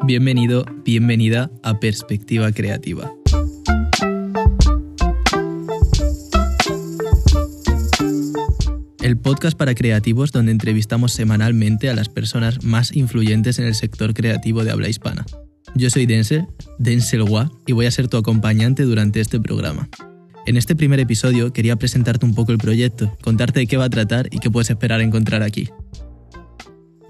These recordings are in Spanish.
Bienvenido, bienvenida a Perspectiva Creativa. El podcast para creativos donde entrevistamos semanalmente a las personas más influyentes en el sector creativo de habla hispana. Yo soy Denzel, Denzel Wa, y voy a ser tu acompañante durante este programa. En este primer episodio quería presentarte un poco el proyecto, contarte de qué va a tratar y qué puedes esperar encontrar aquí.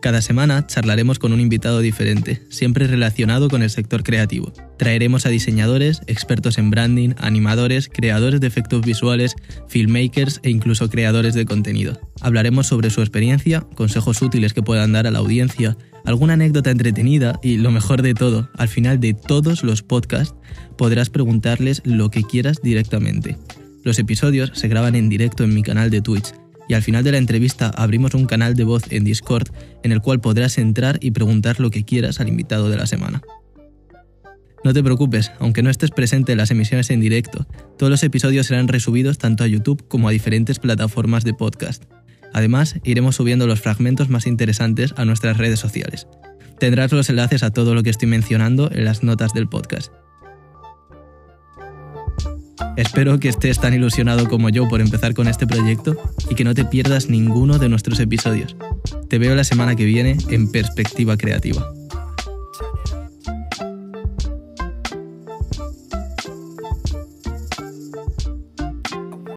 Cada semana charlaremos con un invitado diferente, siempre relacionado con el sector creativo. Traeremos a diseñadores, expertos en branding, animadores, creadores de efectos visuales, filmmakers e incluso creadores de contenido. Hablaremos sobre su experiencia, consejos útiles que puedan dar a la audiencia, alguna anécdota entretenida y lo mejor de todo, al final de todos los podcasts podrás preguntarles lo que quieras directamente. Los episodios se graban en directo en mi canal de Twitch y al final de la entrevista abrimos un canal de voz en Discord en el cual podrás entrar y preguntar lo que quieras al invitado de la semana. No te preocupes, aunque no estés presente en las emisiones en directo, todos los episodios serán resubidos tanto a YouTube como a diferentes plataformas de podcast. Además, iremos subiendo los fragmentos más interesantes a nuestras redes sociales. Tendrás los enlaces a todo lo que estoy mencionando en las notas del podcast. Espero que estés tan ilusionado como yo por empezar con este proyecto y que no te pierdas ninguno de nuestros episodios. Te veo la semana que viene en Perspectiva Creativa.